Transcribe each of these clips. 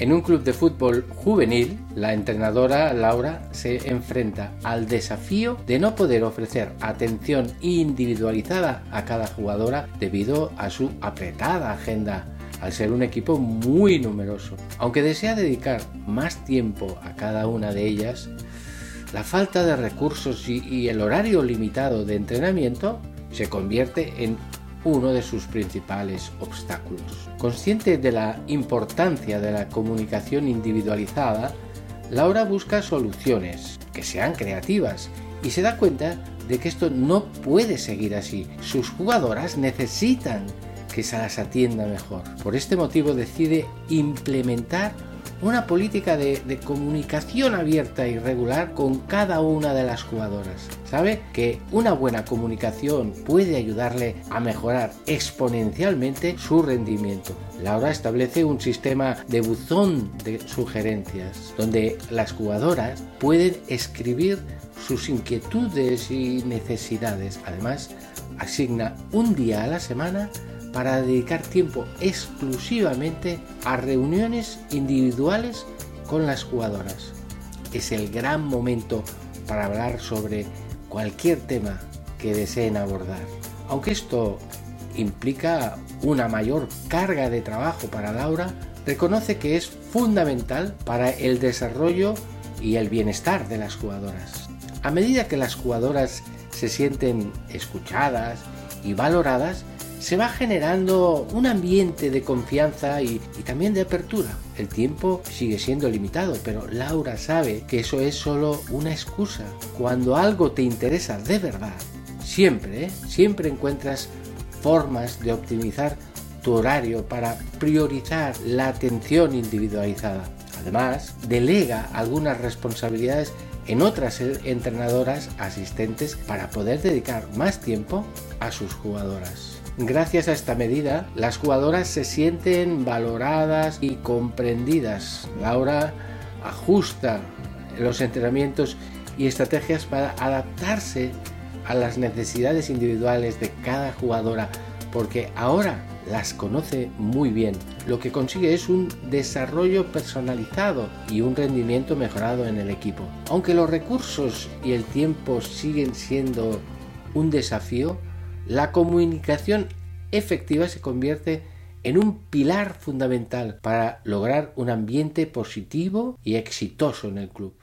En un club de fútbol juvenil, la entrenadora Laura se enfrenta al desafío de no poder ofrecer atención individualizada a cada jugadora debido a su apretada agenda al ser un equipo muy numeroso. Aunque desea dedicar más tiempo a cada una de ellas, la falta de recursos y, el horario limitado de entrenamiento se convierte en uno de sus principales obstáculos. Consciente de la importancia de la comunicación individualizada, Laura busca soluciones que sean creativas y se da cuenta de que esto no puede seguir así. Sus jugadoras necesitan que se las atienda mejor. Por este motivo decide implementar una política de, comunicación abierta y regular con cada una de las jugadoras. Sabe que una buena comunicación puede ayudarle a mejorar exponencialmente su rendimiento. Laura establece un sistema de buzón de sugerencias donde las jugadoras pueden escribir sus inquietudes y necesidades. Además, asigna un día a la semana para dedicar tiempo exclusivamente a reuniones individuales con las jugadoras. Es el gran momento para hablar sobre cualquier tema que deseen abordar. Aunque esto implica una mayor carga de trabajo para Laura, reconoce que es fundamental para el desarrollo y el bienestar de las jugadoras. A medida que las jugadoras se sienten escuchadas y valoradas, se va generando un ambiente de confianza y, también de apertura. El tiempo sigue siendo limitado, pero Laura sabe que eso es solo una excusa. Cuando algo te interesa de verdad, siempre, ¿eh? siempre encuentras formas de optimizar tu horario para priorizar la atención individualizada. Además, delega algunas responsabilidades en otras entrenadoras asistentes para poder dedicar más tiempo a sus jugadoras. Gracias a esta medida, las jugadoras se sienten valoradas y comprendidas. Laura ajusta los entrenamientos y estrategias para adaptarse a las necesidades individuales de cada jugadora, porque ahora las conoce muy bien. Lo que consigue es un desarrollo personalizado y un rendimiento mejorado en el equipo. Aunque los recursos y el tiempo siguen siendo un desafío, la comunicación efectiva se convierte en un pilar fundamental para lograr un ambiente positivo y exitoso en el club.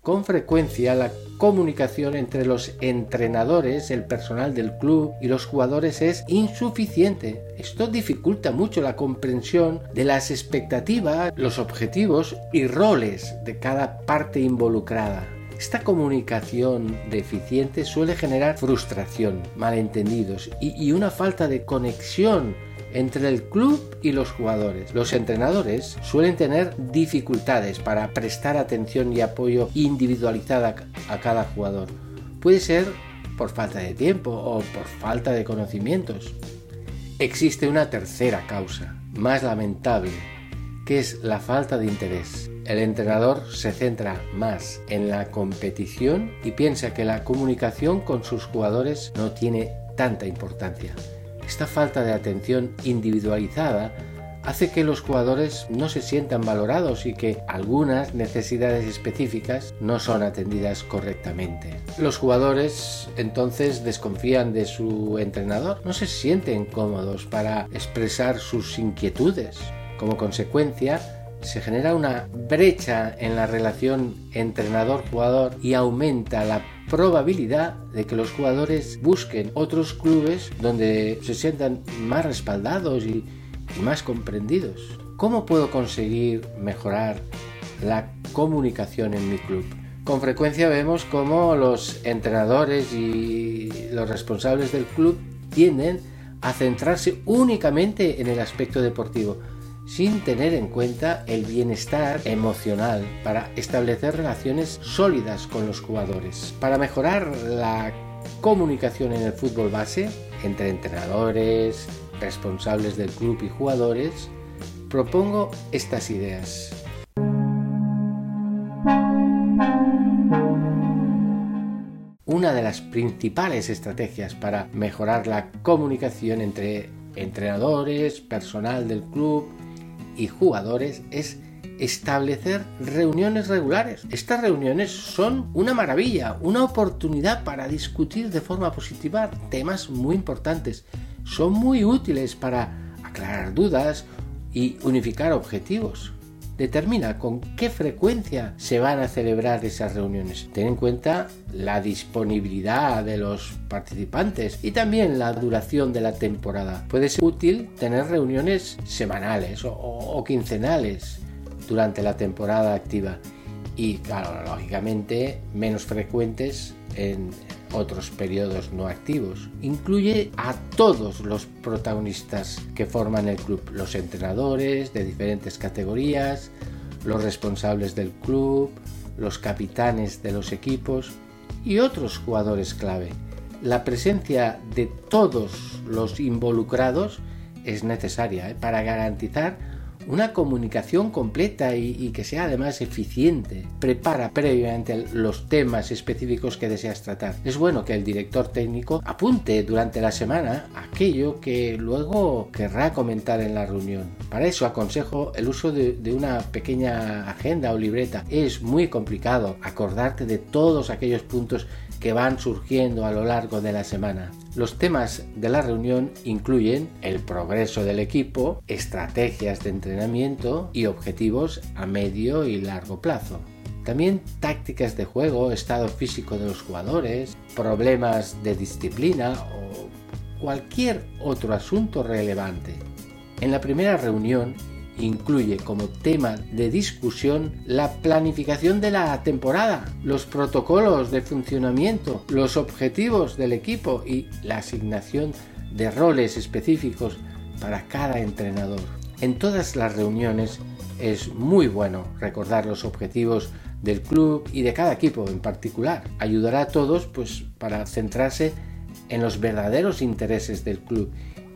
Con frecuencia la comunicación entre los entrenadores, el personal del club y los jugadores es insuficiente. Esto dificulta mucho la comprensión de las expectativas, los objetivos y roles de cada parte involucrada. Esta comunicación deficiente suele generar frustración, malentendidos y, una falta de conexión entre el club y los jugadores. Los entrenadores suelen tener dificultades para prestar atención y apoyo individualizada a cada jugador. Puede ser por falta de tiempo o por falta de conocimientos. Existe una tercera causa, más lamentable, que es la falta de interés. El entrenador se centra más en la competición y piensa que la comunicación con sus jugadores no tiene tanta importancia. Esta falta de atención individualizada hace que los jugadores no se sientan valorados y que algunas necesidades específicas no son atendidas correctamente. Los jugadores entonces desconfían de su entrenador, no se sienten cómodos para expresar sus inquietudes como consecuencia, se genera una brecha en la relación entrenador-jugador y aumenta la probabilidad de que los jugadores busquen otros clubes donde se sientan más respaldados y, más comprendidos. ¿Cómo puedo conseguir mejorar la comunicación en mi club? Con frecuencia vemos cómo los entrenadores y los responsables del club tienden a centrarse únicamente en el aspecto deportivo, sin tener en cuenta el bienestar emocional para establecer relaciones sólidas con los jugadores. Para mejorar la comunicación en el fútbol base entre entrenadores, responsables del club y jugadores, propongo estas ideas. Una de las principales estrategias para mejorar la comunicación entre entrenadores, personal del club y jugadores es establecer reuniones regulares. Estas reuniones son una maravilla, una oportunidad para discutir de forma positiva temas muy importantes. Son muy útiles para aclarar dudas y unificar objetivos determina con qué frecuencia se van a celebrar esas reuniones. Ten en cuenta la disponibilidad de los participantes y también la duración de la temporada. Puede ser útil tener reuniones semanales o, quincenales durante la temporada activa y lógicamente menos frecuentes en otros periodos no activos. Incluye a todos los protagonistas que forman el club, los entrenadores de diferentes categorías, los responsables del club, los capitanes de los equipos y otros jugadores clave. La presencia de todos los involucrados es necesaria ¿eh? para garantizar una comunicación completa y, que sea además eficiente. Prepara previamente los temas específicos que deseas tratar. Es bueno que el director técnico apunte durante la semana aquello que luego querrá comentar en la reunión. Para eso aconsejo el uso de, de una pequeña agenda o libreta. Es muy complicado acordarte de todos aquellos puntos que van surgiendo a lo largo de la semana. Los temas de la reunión incluyen el progreso del equipo, estrategias de entrenamiento y objetivos a medio y largo plazo. También tácticas de juego, estado físico de los jugadores, problemas de disciplina o cualquier otro asunto relevante. En la primera reunión incluye como tema de discusión la planificación de la temporada, los protocolos de funcionamiento, los objetivos del equipo y la asignación de roles específicos para cada entrenador. En todas las reuniones es muy bueno recordar los objetivos del club y de cada equipo en particular. Ayudará a todos pues para centrarse en los verdaderos intereses del club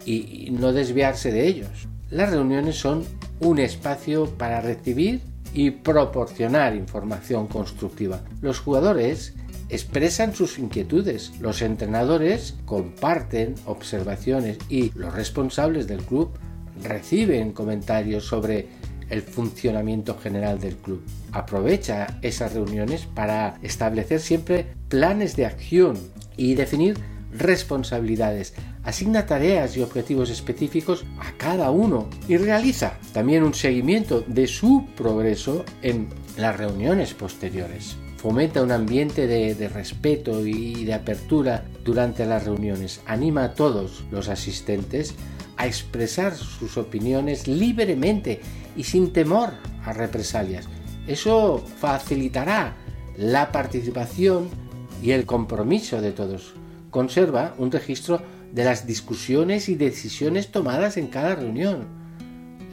y no desviarse de ellos. Las reuniones son un espacio para recibir y proporcionar información constructiva. Los jugadores expresan sus inquietudes, los entrenadores comparten observaciones y los responsables del club reciben comentarios sobre el funcionamiento general del club. Aprovecha esas reuniones para establecer siempre planes de acción y definir responsabilidades, asigna tareas y objetivos específicos a cada uno y realiza también un seguimiento de su progreso en las reuniones posteriores. Fomenta un ambiente de, respeto y de apertura durante las reuniones. Anima a todos los asistentes a expresar sus opiniones libremente y sin temor a represalias. Eso facilitará la participación y el compromiso de todos conserva un registro de las discusiones y decisiones tomadas en cada reunión.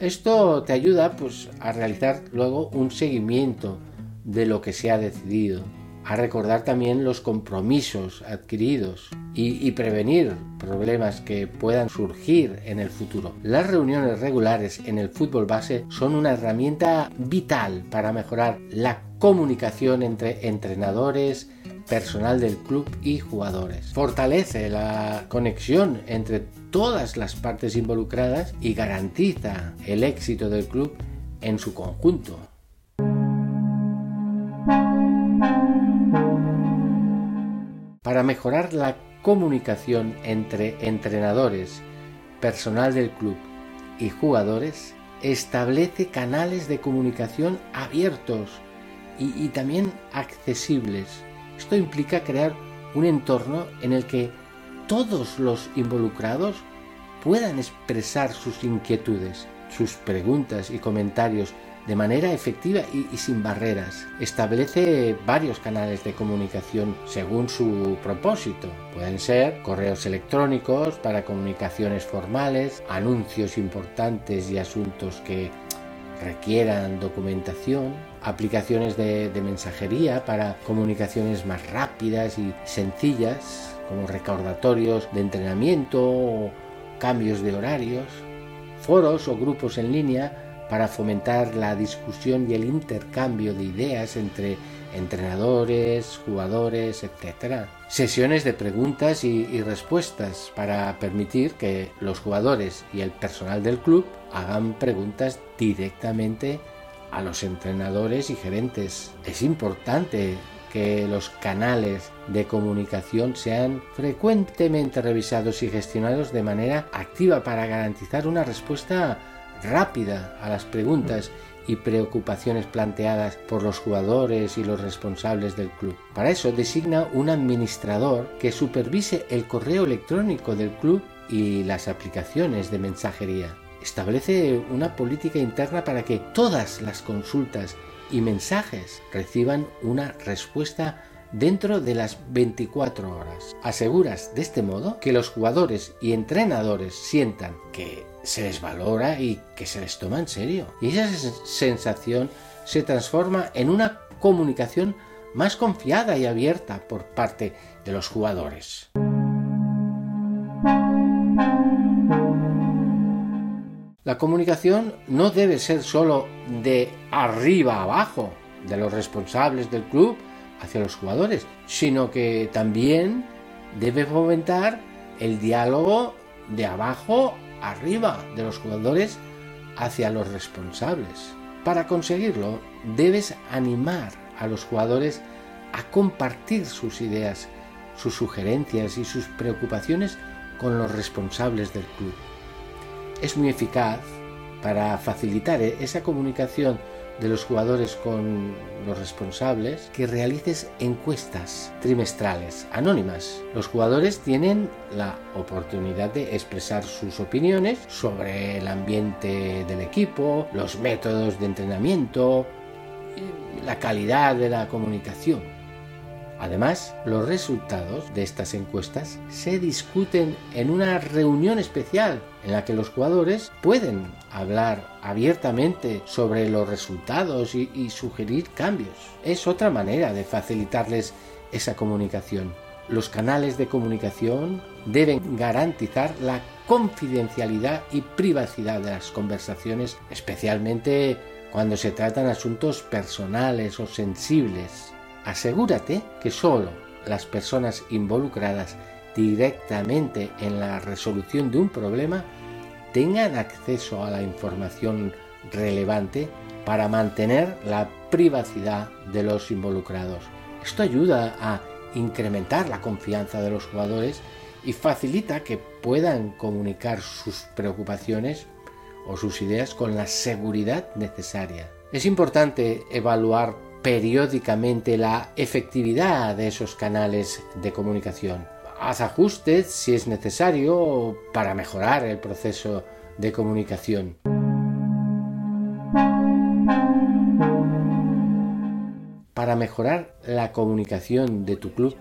Esto te ayuda pues, a realizar luego un seguimiento de lo que se ha decidido, a recordar también los compromisos adquiridos y, y, prevenir problemas que puedan surgir en el futuro. Las reuniones regulares en el fútbol base son una herramienta vital para mejorar la comunicación entre entrenadores, personal del club y jugadores. Fortalece la conexión entre todas las partes involucradas y garantiza el éxito del club en su conjunto. Para mejorar la comunicación entre entrenadores, personal del club y jugadores, establece canales de comunicación abiertos y, también accesibles esto implica crear un entorno en el que todos los involucrados puedan expresar sus inquietudes, sus preguntas y comentarios de manera efectiva y, sin barreras. Establece varios canales de comunicación según su propósito. Pueden ser correos electrónicos para comunicaciones formales, anuncios importantes y asuntos que requieran documentación, aplicaciones de, mensajería para comunicaciones más rápidas y sencillas, como recordatorios de entrenamiento o cambios de horarios, foros o grupos en línea para fomentar la discusión y el intercambio de ideas entre entrenadores, jugadores, etc. Sesiones de preguntas y, respuestas para permitir que los jugadores y el personal del club hagan preguntas directamente a los entrenadores y gerentes. Es importante que los canales de comunicación sean frecuentemente revisados y gestionados de manera activa para garantizar una respuesta rápida a las preguntas y preocupaciones planteadas por los jugadores y los responsables del club. Para eso designa un administrador que supervise el correo electrónico del club y las aplicaciones de mensajería. Establece una política interna para que todas las consultas y mensajes reciban una respuesta dentro de las 24 horas. Aseguras de este modo que los jugadores y entrenadores sientan que se les valora y que se les toma en serio. Y esa sensación se transforma en una comunicación más confiada y abierta por parte de los jugadores. La comunicación no debe ser solo de arriba abajo, de los responsables del club hacia los jugadores, sino que también debe fomentar el diálogo de abajo arriba de los jugadores hacia los responsables. Para conseguirlo, debes animar a los jugadores a compartir sus ideas, sus sugerencias y sus preocupaciones con los responsables del club. Es muy eficaz para facilitar esa comunicación de los jugadores con los responsables que realices encuestas trimestrales anónimas. Los jugadores tienen la oportunidad de expresar sus opiniones sobre el ambiente del equipo, los métodos de entrenamiento, la calidad de la comunicación. Además, los resultados de estas encuestas se discuten en una reunión especial en la que los jugadores pueden hablar abiertamente sobre los resultados y, sugerir cambios. Es otra manera de facilitarles esa comunicación. Los canales de comunicación deben garantizar la confidencialidad y privacidad de las conversaciones, especialmente cuando se tratan asuntos personales o sensibles asegúrate que solo las personas involucradas directamente en la resolución de un problema tengan acceso a la información relevante para mantener la privacidad de los involucrados. Esto ayuda a incrementar la confianza de los jugadores y facilita que puedan comunicar sus preocupaciones o sus ideas con la seguridad necesaria. Es importante evaluar periódicamente la efectividad de esos canales de comunicación. Haz ajustes si es necesario para mejorar el proceso de comunicación. Para mejorar la comunicación de tu club,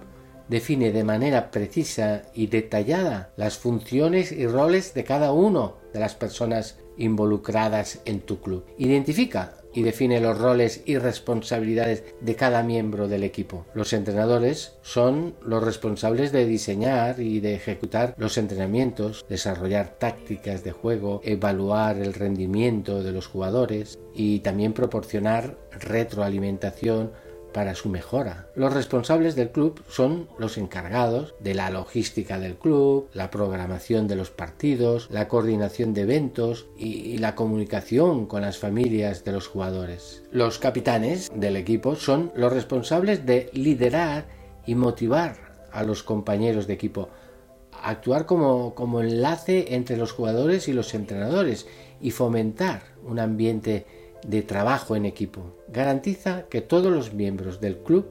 define de manera precisa y detallada las funciones y roles de cada uno de las personas involucradas en tu club. Identifica y define los roles y responsabilidades de cada miembro del equipo. Los entrenadores son los responsables de diseñar y de ejecutar los entrenamientos, desarrollar tácticas de juego, evaluar el rendimiento de los jugadores y también proporcionar retroalimentación para su mejora. Los responsables del club son los encargados de la logística del club, la programación de los partidos, la coordinación de eventos y, la comunicación con las familias de los jugadores. Los capitanes del equipo son los responsables de liderar y motivar a los compañeros de equipo, actuar como, como enlace entre los jugadores y los entrenadores y fomentar un ambiente de trabajo en equipo. Garantiza que todos los miembros del club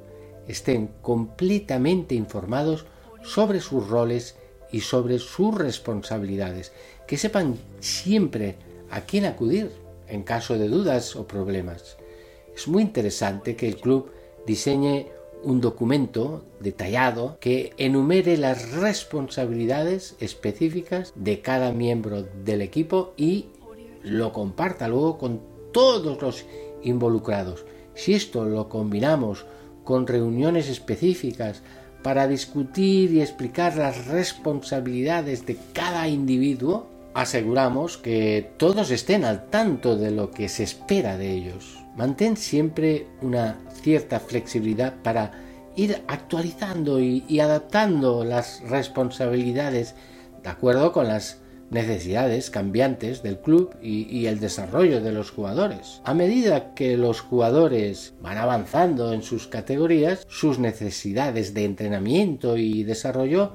estén completamente informados sobre sus roles y sobre sus responsabilidades, que sepan siempre a quién acudir en caso de dudas o problemas. Es muy interesante que el club diseñe un documento detallado que enumere las responsabilidades específicas de cada miembro del equipo y lo comparta luego con todos los involucrados. Si esto lo combinamos con reuniones específicas para discutir y explicar las responsabilidades de cada individuo, aseguramos que todos estén al tanto de lo que se espera de ellos. Mantén siempre una cierta flexibilidad para ir actualizando y, adaptando las responsabilidades de acuerdo con las necesidades cambiantes del club y, el desarrollo de los jugadores. A medida que los jugadores van avanzando en sus categorías, sus necesidades de entrenamiento y desarrollo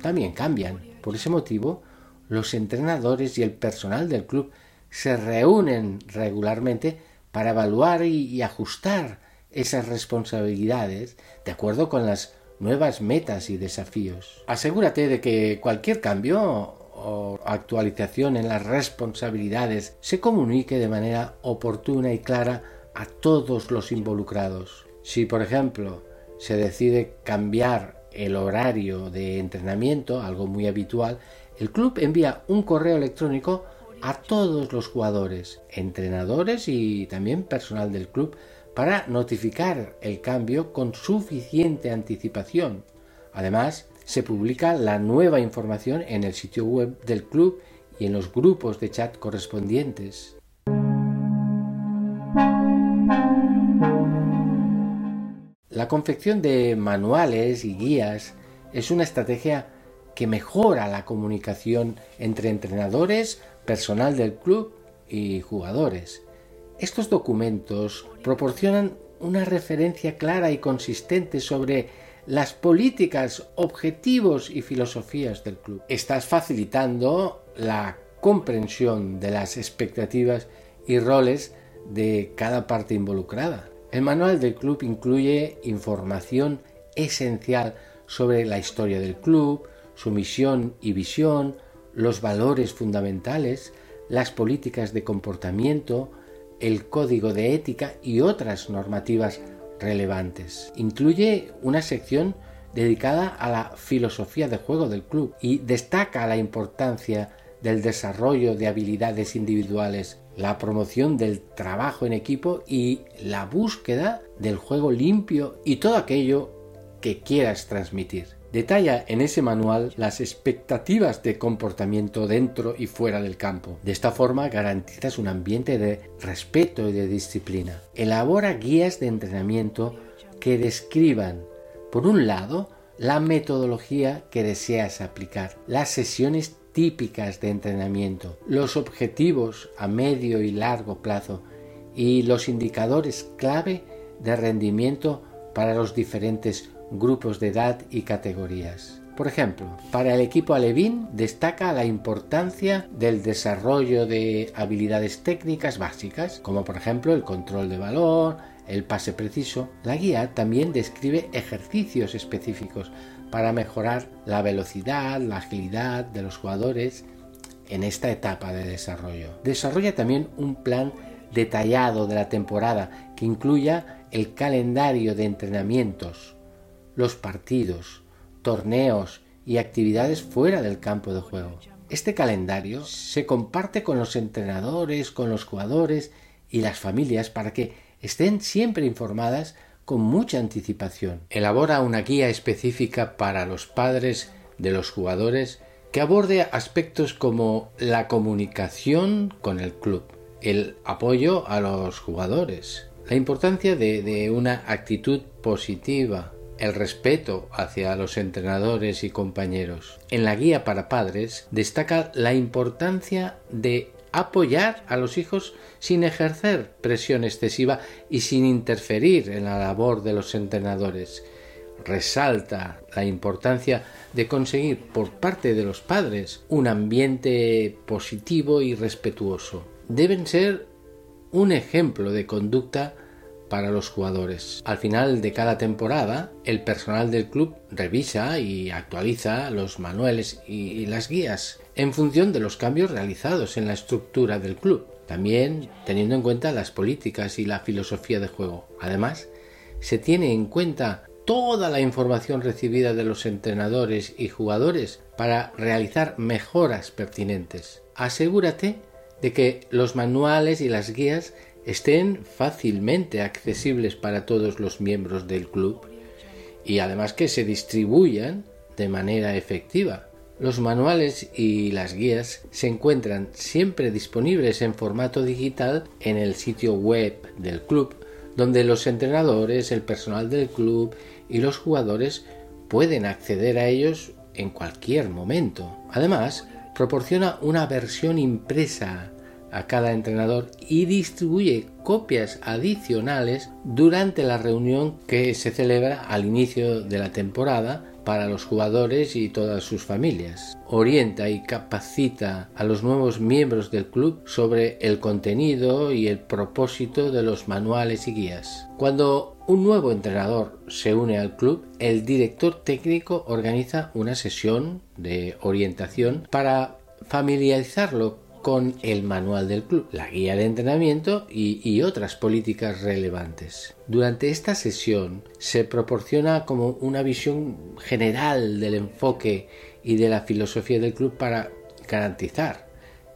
también cambian. Por ese motivo, los entrenadores y el personal del club se reúnen regularmente para evaluar y ajustar esas responsabilidades de acuerdo con las nuevas metas y desafíos. Asegúrate de que cualquier cambio o actualización en las responsabilidades se comunique de manera oportuna y clara a todos los involucrados. Si, por ejemplo, se decide cambiar el horario de entrenamiento, algo muy habitual, el club envía un correo electrónico a todos los jugadores, entrenadores y también personal del club para notificar el cambio con suficiente anticipación. Además, se publica la nueva información en el sitio web del club y en los grupos de chat correspondientes. La confección de manuales y guías es una estrategia que mejora la comunicación entre entrenadores, personal del club y jugadores. Estos documentos proporcionan una referencia clara y consistente sobre las políticas, objetivos y filosofías del club. Estás facilitando la comprensión de las expectativas y roles de cada parte involucrada. El manual del club incluye información esencial sobre la historia del club, su misión y visión, los valores fundamentales, las políticas de comportamiento, el código de ética y otras normativas relevantes. Incluye una sección dedicada a la filosofía de juego del club y destaca la importancia del desarrollo de habilidades individuales, la promoción del trabajo en equipo y la búsqueda del juego limpio y todo aquello que quieras transmitir. Detalla en ese manual las expectativas de comportamiento dentro y fuera del campo. De esta forma garantizas un ambiente de respeto y de disciplina. Elabora guías de entrenamiento que describan, por un lado, la metodología que deseas aplicar, las sesiones típicas de entrenamiento, los objetivos a medio y largo plazo y los indicadores clave de rendimiento para los diferentes grupos de edad y categorías. Por ejemplo, para el equipo alevín destaca la importancia del desarrollo de habilidades técnicas básicas, como por ejemplo el control de balón, el pase preciso. La guía también describe ejercicios específicos para mejorar la velocidad, la agilidad de los jugadores en esta etapa de desarrollo. Desarrolla también un plan detallado de la temporada que incluya el calendario de entrenamientos, los partidos, torneos y actividades fuera del campo de juego. Este calendario se comparte con los entrenadores, con los jugadores y las familias para que estén siempre informadas con mucha anticipación. Elabora una guía específica para los padres de los jugadores que aborde aspectos como la comunicación con el club, el apoyo a los jugadores, la importancia de, de una actitud positiva, el respeto hacia los entrenadores y compañeros. En la guía para padres destaca la importancia de apoyar a los hijos sin ejercer presión excesiva y sin interferir en la labor de los entrenadores. Resalta la importancia de conseguir por parte de los padres un ambiente positivo y respetuoso. Deben ser un ejemplo de conducta para los jugadores. Al final de cada temporada, el personal del club revisa y actualiza los manuales y las guías en función de los cambios realizados en la estructura del club, también teniendo en cuenta las políticas y la filosofía de juego. Además, se tiene en cuenta toda la información recibida de los entrenadores y jugadores para realizar mejoras pertinentes. Asegúrate de que los manuales y las guías estén fácilmente accesibles para todos los miembros del club y además que se distribuyan de manera efectiva. Los manuales y las guías se encuentran siempre disponibles en formato digital en el sitio web del club, donde los entrenadores, el personal del club y los jugadores pueden acceder a ellos en cualquier momento. Además, proporciona una versión impresa a cada entrenador y distribuye copias adicionales durante la reunión que se celebra al inicio de la temporada para los jugadores y todas sus familias. Orienta y capacita a los nuevos miembros del club sobre el contenido y el propósito de los manuales y guías. Cuando un nuevo entrenador se une al club, el director técnico organiza una sesión de orientación para familiarizarlo con el manual del club, la guía de entrenamiento y, otras políticas relevantes. Durante esta sesión se proporciona como una visión general del enfoque y de la filosofía del club para garantizar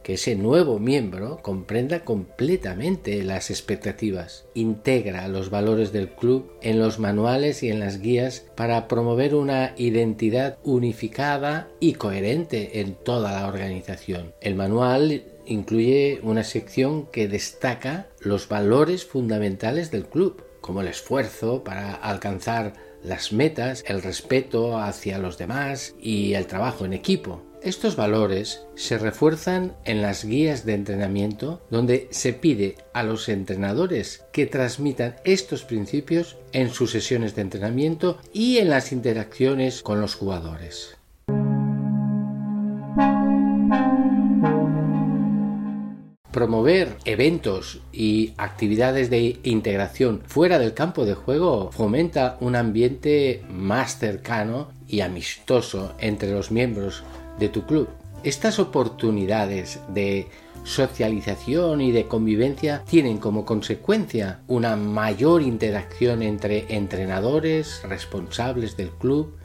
que ese nuevo miembro comprenda completamente las expectativas, integra los valores del club en los manuales y en las guías para promover una identidad unificada y coherente en toda la organización. El manual incluye una sección que destaca los valores fundamentales del club, como el esfuerzo para alcanzar las metas, el respeto hacia los demás y el trabajo en equipo. Estos valores se refuerzan en las guías de entrenamiento donde se pide a los entrenadores que transmitan estos principios en sus sesiones de entrenamiento y en las interacciones con los jugadores. Promover eventos y actividades de integración fuera del campo de juego fomenta un ambiente más cercano y amistoso entre los miembros de tu club. Estas oportunidades de socialización y de convivencia tienen como consecuencia una mayor interacción entre entrenadores, responsables del club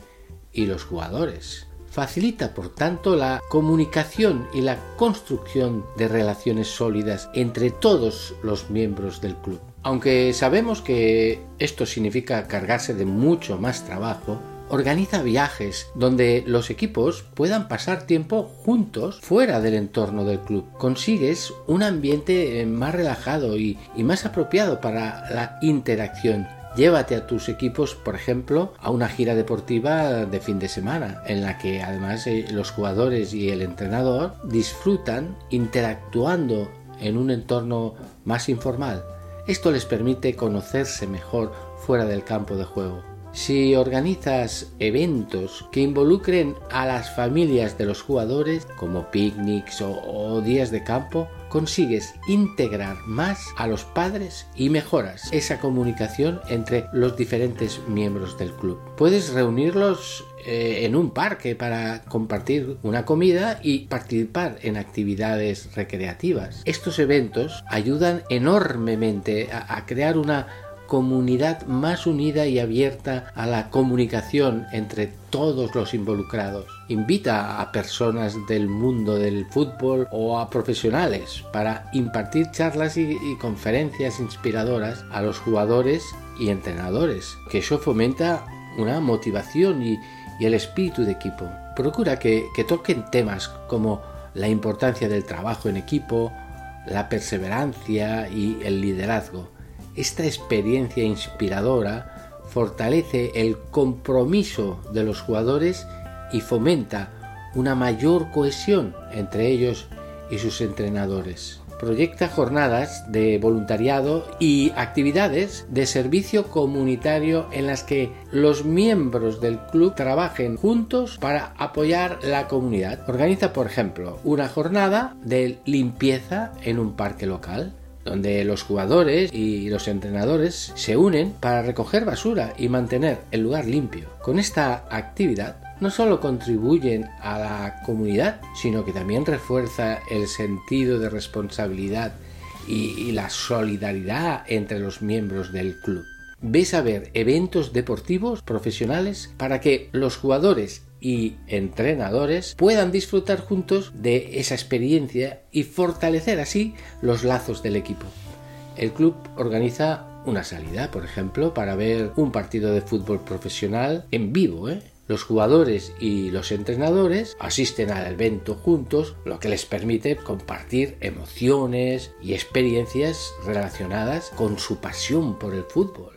y los jugadores. Facilita, por tanto, la comunicación y la construcción de relaciones sólidas entre todos los miembros del club. Aunque sabemos que esto significa cargarse de mucho más trabajo, organiza viajes donde los equipos puedan pasar tiempo juntos fuera del entorno del club. Consigues un ambiente eh, más relajado y, más apropiado para la interacción. Llévate a tus equipos, por ejemplo, a una gira deportiva de fin de semana, en la que además eh, los jugadores y el entrenador disfrutan interactuando en un entorno más informal. Esto les permite conocerse mejor fuera del campo de juego. Si organizas eventos que involucren a las familias de los jugadores, como picnics o, días de campo, consigues integrar más a los padres y mejoras esa comunicación entre los diferentes miembros del club. Puedes reunirlos eh, en un parque para compartir una comida y participar en actividades recreativas. Estos eventos ayudan enormemente a crear una comunidad más unida y abierta a la comunicación entre todos los involucrados. Invita a personas del mundo del fútbol o a profesionales para impartir charlas y, conferencias inspiradoras a los jugadores y entrenadores, que eso fomenta una motivación y, el espíritu de equipo. Procura que toquen temas como la importancia del trabajo en equipo, la perseverancia y el liderazgo esta experiencia inspiradora fortalece el compromiso de los jugadores y fomenta una mayor cohesión entre ellos y sus entrenadores. Proyecta jornadas de voluntariado y actividades de servicio comunitario en las que los miembros del club trabajen juntos para apoyar la comunidad. Organiza, por ejemplo, una jornada de limpieza en un parque local donde los jugadores y los entrenadores se unen para recoger basura y mantener el lugar limpio. Con esta actividad no solo contribuyen a la comunidad, sino que también refuerza el sentido de responsabilidad y, la solidaridad entre los miembros del club. Ves a ver eventos deportivos profesionales para que los jugadores y entrenadores puedan disfrutar juntos de esa experiencia y fortalecer así los lazos del equipo. El club organiza una salida, por ejemplo, para ver un partido de fútbol profesional en vivo, ¿eh? Los jugadores y los entrenadores asisten al evento juntos, lo que les permite compartir emociones y experiencias relacionadas con su pasión por el fútbol.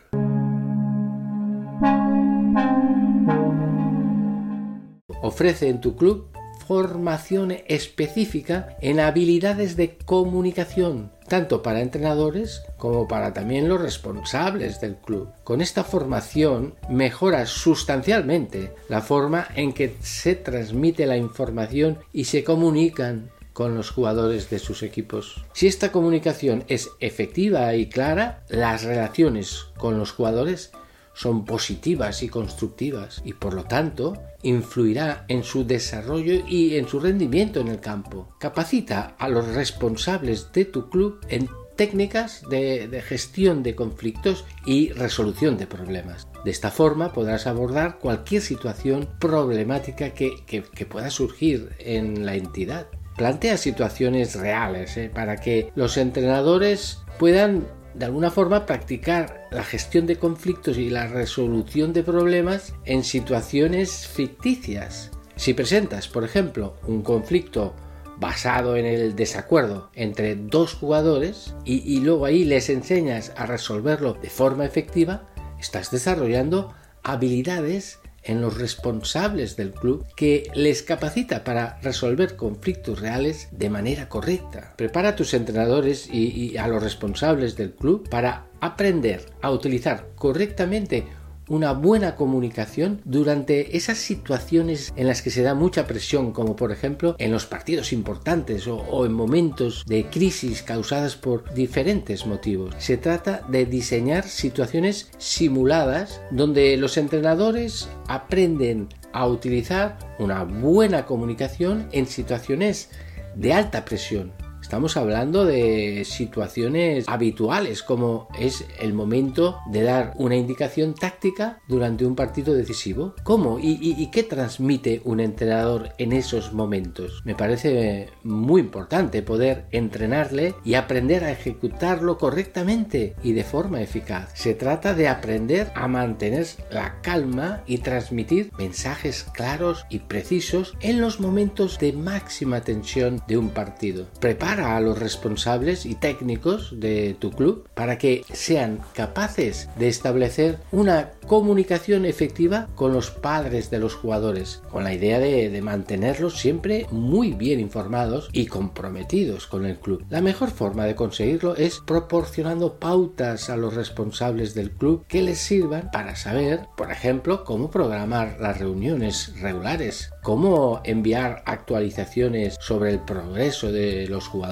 Ofrece en tu club formación específica en habilidades de comunicación, tanto para entrenadores como para también los responsables del club. Con esta formación mejora sustancialmente la forma en que se transmite la información y se comunican con los jugadores de sus equipos. Si esta comunicación es efectiva y clara, las relaciones con los jugadores son positivas y constructivas y por lo tanto influirá en su desarrollo y en su rendimiento en el campo. Capacita a los responsables de tu club en técnicas de, gestión de conflictos y resolución de problemas. De esta forma podrás abordar cualquier situación problemática que, pueda surgir en la entidad. Plantea situaciones reales ¿eh? para que los entrenadores puedan de alguna forma practicar la gestión de conflictos y la resolución de problemas en situaciones ficticias. Si presentas, por ejemplo, un conflicto basado en el desacuerdo entre dos jugadores y, luego ahí les enseñas a resolverlo de forma efectiva, estás desarrollando habilidades en los responsables del club que les capacita para resolver conflictos reales de manera correcta. Prepara a tus entrenadores y, a los responsables del club para aprender a utilizar correctamente una buena comunicación durante esas situaciones en las que se da mucha presión, como por ejemplo en los partidos importantes o, en momentos de crisis causadas por diferentes motivos. Se trata de diseñar situaciones simuladas donde los entrenadores aprenden a utilizar una buena comunicación en situaciones de alta presión Estamos hablando de situaciones habituales como es el momento de dar una indicación táctica durante un partido decisivo. ¿Cómo y, qué transmite un entrenador en esos momentos? Me parece muy importante poder entrenarle y aprender a ejecutarlo correctamente y de forma eficaz. Se trata de aprender a mantener la calma y transmitir mensajes claros y precisos en los momentos de máxima tensión de un partido. Prepara a los responsables y técnicos de tu club para que sean capaces de establecer una comunicación efectiva con los padres de los jugadores, con la idea de, de mantenerlos siempre muy bien informados y comprometidos con el club. La mejor forma de conseguirlo es proporcionando pautas a los responsables del club que les sirvan para saber, por ejemplo, cómo programar las reuniones regulares, cómo enviar actualizaciones sobre el progreso de los jugadores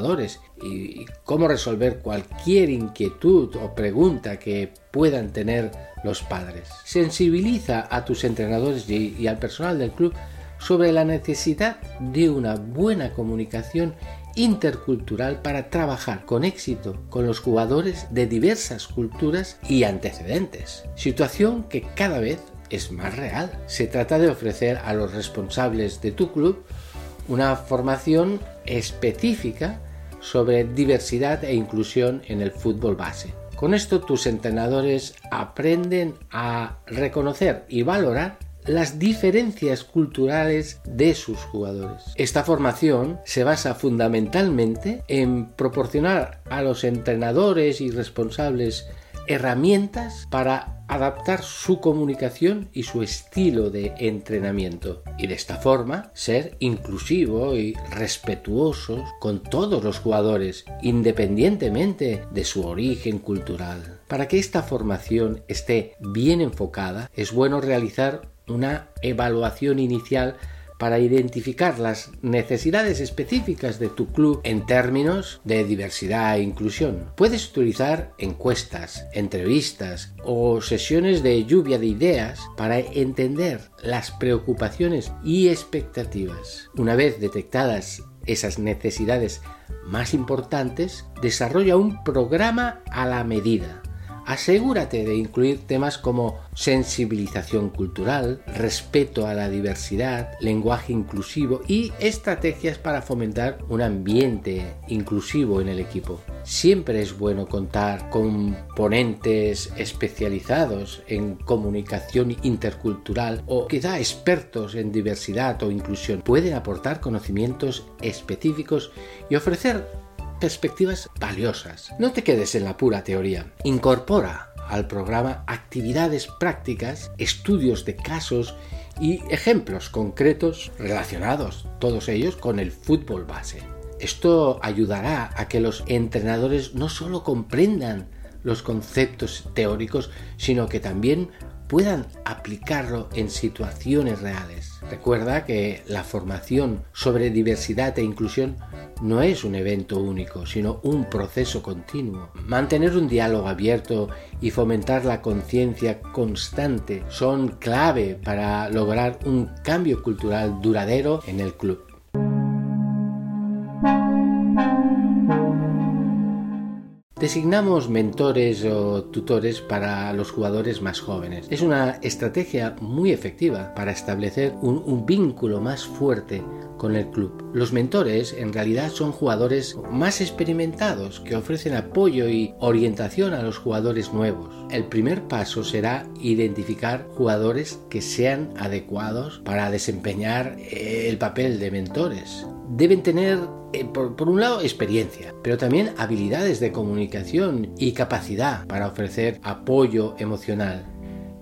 y cómo resolver cualquier inquietud o pregunta que puedan tener los padres. Sensibiliza a tus entrenadores y, al personal del club sobre la necesidad de una buena comunicación intercultural para trabajar con éxito con los jugadores de diversas culturas y antecedentes, situación que cada vez es más real. Se trata de ofrecer a los responsables de tu club una formación específica sobre diversidad e inclusión en el fútbol base. Con esto tus entrenadores aprenden a reconocer y valorar las diferencias culturales de sus jugadores. Esta formación se basa fundamentalmente en proporcionar a los entrenadores y responsables herramientas para adaptar su comunicación y su estilo de entrenamiento y de esta forma ser inclusivo y respetuosos con todos los jugadores independientemente de su origen cultural. Para que esta formación esté bien enfocada es bueno realizar una evaluación inicial para identificar las necesidades específicas de tu club en términos de diversidad e inclusión. Puedes utilizar encuestas, entrevistas o sesiones de lluvia de ideas para entender las preocupaciones y expectativas. Una vez detectadas esas necesidades más importantes, desarrolla un programa a la medida Asegúrate de incluir temas como sensibilización cultural, respeto a la diversidad, lenguaje inclusivo y estrategias para fomentar un ambiente inclusivo en el equipo. Siempre es bueno contar con ponentes especializados en comunicación intercultural o quizá expertos en diversidad o inclusión. Pueden aportar conocimientos específicos y ofrecer perspectivas valiosas. No te quedes en la pura teoría. Incorpora al programa actividades prácticas, estudios de casos y ejemplos concretos relacionados, todos ellos, con el fútbol base. Esto ayudará a que los entrenadores no solo comprendan los conceptos teóricos, sino que también puedan aplicarlo en situaciones reales. Recuerda que la formación sobre diversidad e inclusión no es un evento único, sino un proceso continuo. Mantener un diálogo abierto y fomentar la conciencia constante son clave para lograr un cambio cultural duradero en el club. Designamos mentores o tutores para los jugadores más jóvenes. Es una estrategia muy efectiva para establecer un, vínculo más fuerte con el club. Los mentores en realidad son jugadores más experimentados que ofrecen apoyo y orientación a los jugadores nuevos. El primer paso será identificar jugadores que sean adecuados para desempeñar el papel de mentores. Deben tener eh, por, un lado, experiencia, pero también habilidades de comunicación y capacidad para ofrecer apoyo emocional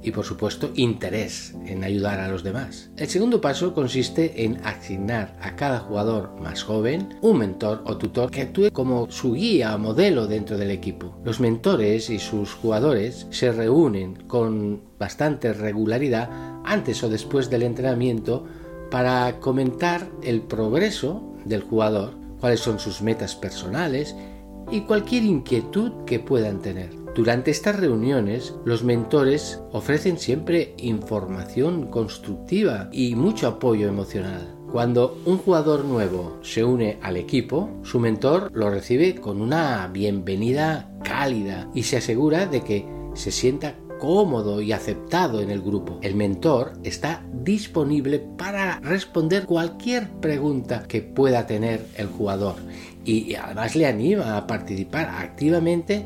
y por supuesto interés en ayudar a los demás. El segundo paso consiste en asignar a cada jugador más joven un mentor o tutor que actúe como su guía o modelo dentro del equipo. Los mentores y sus jugadores se reúnen con bastante regularidad antes o después del entrenamiento para comentar el progreso del jugador cuáles son sus metas personales y cualquier inquietud que puedan tener. Durante estas reuniones, los mentores ofrecen siempre información constructiva y mucho apoyo emocional. Cuando un jugador nuevo se une al equipo, su mentor lo recibe con una bienvenida cálida y se asegura de que se sienta cómodo y aceptado en el grupo. El mentor está disponible para responder cualquier pregunta que pueda tener el jugador y además le anima a participar activamente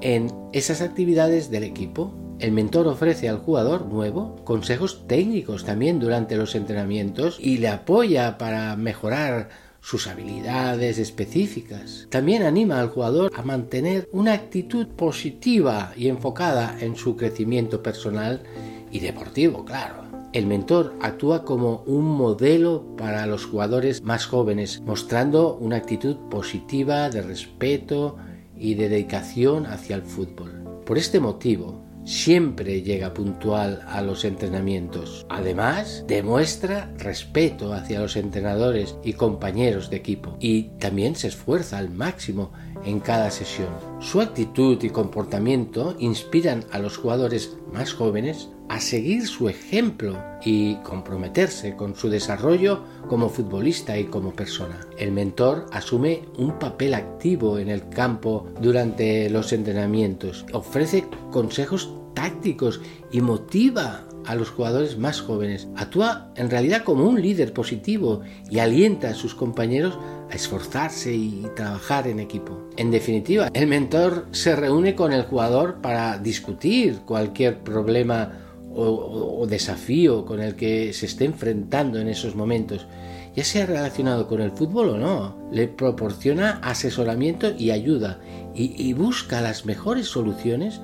en esas actividades del equipo. El mentor ofrece al jugador nuevo consejos técnicos también durante los entrenamientos y le apoya para mejorar sus habilidades específicas. También anima al jugador a mantener una actitud positiva y enfocada en su crecimiento personal y deportivo, claro. El mentor actúa como un modelo para los jugadores más jóvenes, mostrando una actitud positiva de respeto y de dedicación hacia el fútbol. Por este motivo, siempre llega puntual a los entrenamientos. Además, demuestra respeto hacia los entrenadores y compañeros de equipo y también se esfuerza al máximo en cada sesión. Su actitud y comportamiento inspiran a los jugadores más jóvenes a seguir su ejemplo y comprometerse con su desarrollo como futbolista y como persona. El mentor asume un papel activo en el campo durante los entrenamientos, ofrece consejos tácticos y motiva a los jugadores más jóvenes. Actúa en realidad como un líder positivo y alienta a sus compañeros a esforzarse y trabajar en equipo. En definitiva, el mentor se reúne con el jugador para discutir cualquier problema o, desafío con el que se esté enfrentando en esos momentos, ya sea relacionado con el fútbol o no. Le proporciona asesoramiento y ayuda y busca las mejores soluciones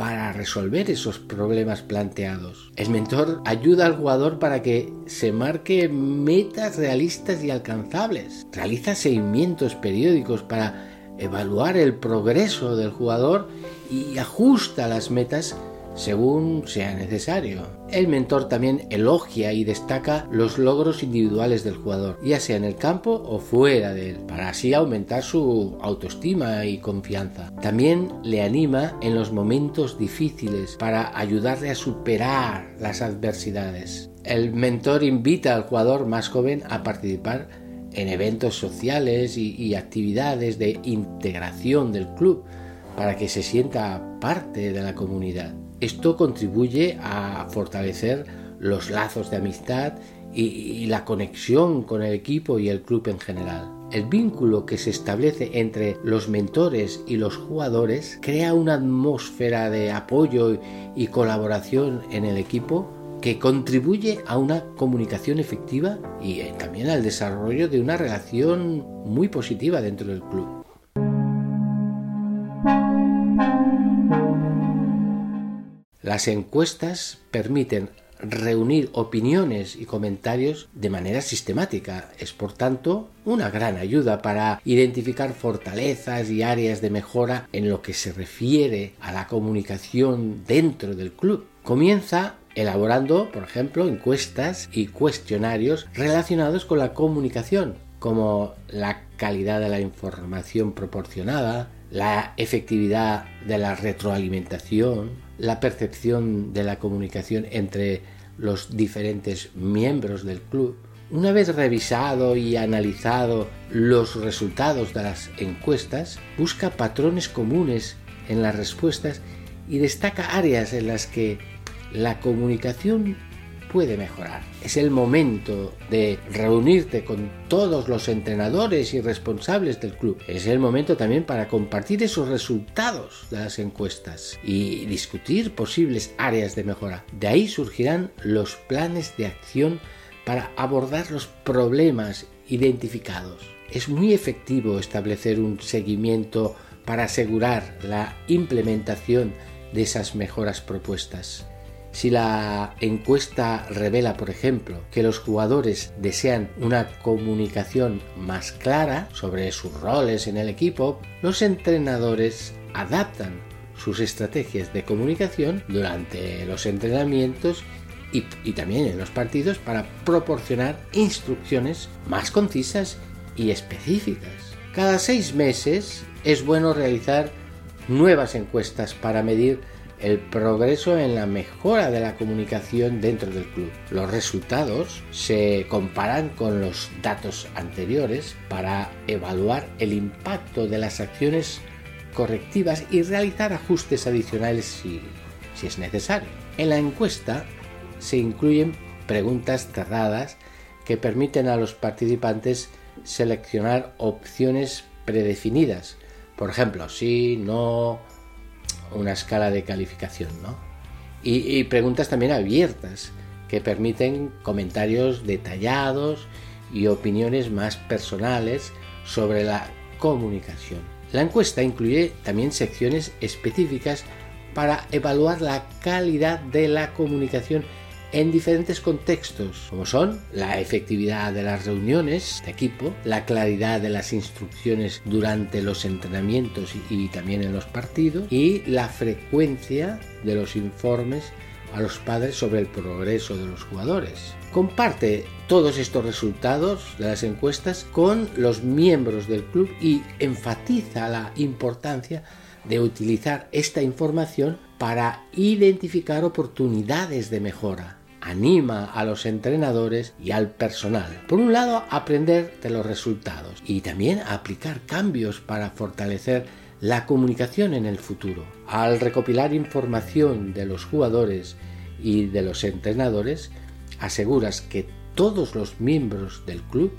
para resolver esos problemas planteados. El mentor ayuda al jugador para que se marque metas realistas y alcanzables. Realiza seguimientos periódicos para evaluar el progreso del jugador y ajusta las metas según sea necesario. El mentor también elogia y destaca los logros individuales del jugador, ya sea en el campo o fuera de él, para así aumentar su autoestima y confianza. También le anima en los momentos difíciles para ayudarle a superar las adversidades. El mentor invita al jugador más joven a participar en eventos sociales y, actividades de integración del club para que se sienta parte de la comunidad. Esto contribuye a fortalecer los lazos de amistad y, la conexión con el equipo y el club en general. El vínculo que se establece entre los mentores y los jugadores crea una atmósfera de apoyo y colaboración en el equipo que contribuye a una comunicación efectiva y eh, también al desarrollo de una relación muy positiva dentro del club. Las encuestas permiten reunir opiniones y comentarios de manera sistemática. Es por tanto una gran ayuda para identificar fortalezas y áreas de mejora en lo que se refiere a la comunicación dentro del club. Comienza elaborando, por ejemplo, encuestas y cuestionarios relacionados con la comunicación, como la calidad de la información proporcionada, la efectividad de la retroalimentación, la percepción de la comunicación entre los diferentes miembros del club. Una vez revisado y analizado los resultados de las encuestas, busca patrones comunes en las respuestas y destaca áreas en las que la comunicación puede mejorar. Es el momento de reunirte con todos los entrenadores y responsables del club. Es el momento también para compartir esos resultados de las encuestas y discutir posibles áreas de mejora. De ahí surgirán los planes de acción para abordar los problemas identificados. Es muy efectivo establecer un seguimiento para asegurar la implementación de esas mejoras propuestas. Si la encuesta revela, por ejemplo, que los jugadores desean una comunicación más clara sobre sus roles en el equipo, los entrenadores adaptan sus estrategias de comunicación durante los entrenamientos y, también en los partidos para proporcionar instrucciones más concisas y específicas. Cada seis meses es bueno realizar nuevas encuestas para medir el progreso en la mejora de la comunicación dentro del club. Los resultados se comparan con los datos anteriores para evaluar el impacto de las acciones correctivas y realizar ajustes adicionales si, es necesario. En la encuesta se incluyen preguntas cerradas que permiten a los participantes seleccionar opciones predefinidas. Por ejemplo, sí, no, una escala de calificación, ¿no? Y, preguntas también abiertas que permiten comentarios detallados y opiniones más personales sobre la comunicación. La encuesta incluye también secciones específicas para evaluar la calidad de la comunicación en diferentes contextos, como son la efectividad de las reuniones de equipo, la claridad de las instrucciones durante los entrenamientos y, también en los partidos, y la frecuencia de los informes a los padres sobre el progreso de los jugadores. Comparte todos estos resultados de las encuestas con los miembros del club y enfatiza la importancia de utilizar esta información para identificar oportunidades de mejora anima a los entrenadores y al personal. Por un lado, aprender de los resultados y también aplicar cambios para fortalecer la comunicación en el futuro. Al recopilar información de los jugadores y de los entrenadores, aseguras que todos los miembros del club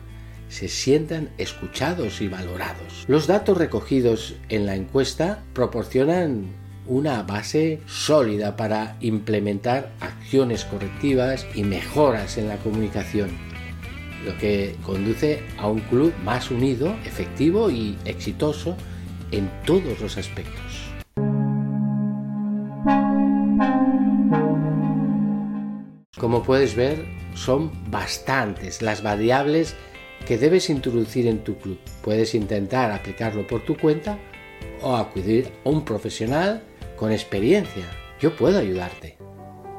se sientan escuchados y valorados. Los datos recogidos en la encuesta proporcionan una base sólida para implementar acciones correctivas y mejoras en la comunicación, lo que conduce a un club más unido, efectivo y exitoso en todos los aspectos. Como puedes ver, son bastantes las variables que debes introducir en tu club. Puedes intentar aplicarlo por tu cuenta o acudir a un profesional con experiencia. Yo puedo ayudarte.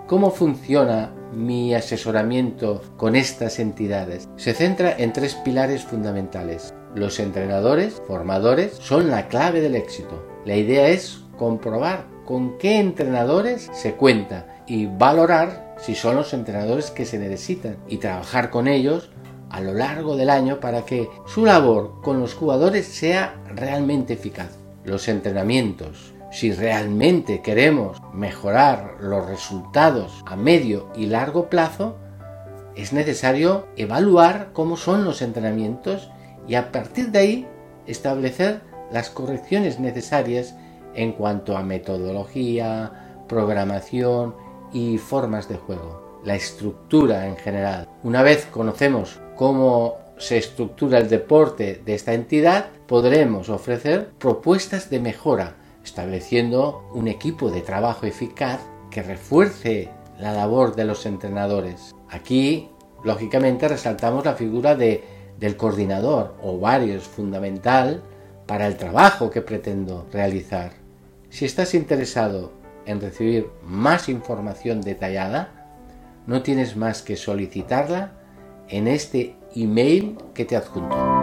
¿Cómo funciona mi asesoramiento con estas entidades? Se centra en tres pilares fundamentales. Los entrenadores, formadores, son la clave del éxito. La idea es comprobar con qué entrenadores se cuenta y valorar si son los entrenadores que se necesitan y trabajar con ellos a lo largo del año para que su labor con los jugadores sea realmente eficaz. los entrenamientos. Si realmente queremos mejorar los resultados a medio y largo plazo, es necesario evaluar cómo son los entrenamientos y a partir de ahí establecer las correcciones necesarias en cuanto a metodología, programación y formas de juego, la estructura en general. Una vez conocemos cómo se estructura el deporte de esta entidad, podremos ofrecer propuestas de mejora, estableciendo un equipo de trabajo eficaz que refuerce la labor de los entrenadores. Aquí, lógicamente, resaltamos la figura de, del coordinador o varios fundamental para el trabajo que pretendo realizar. Si estás interesado en recibir más información detallada, no tienes más que solicitarla en este email que te adjunto.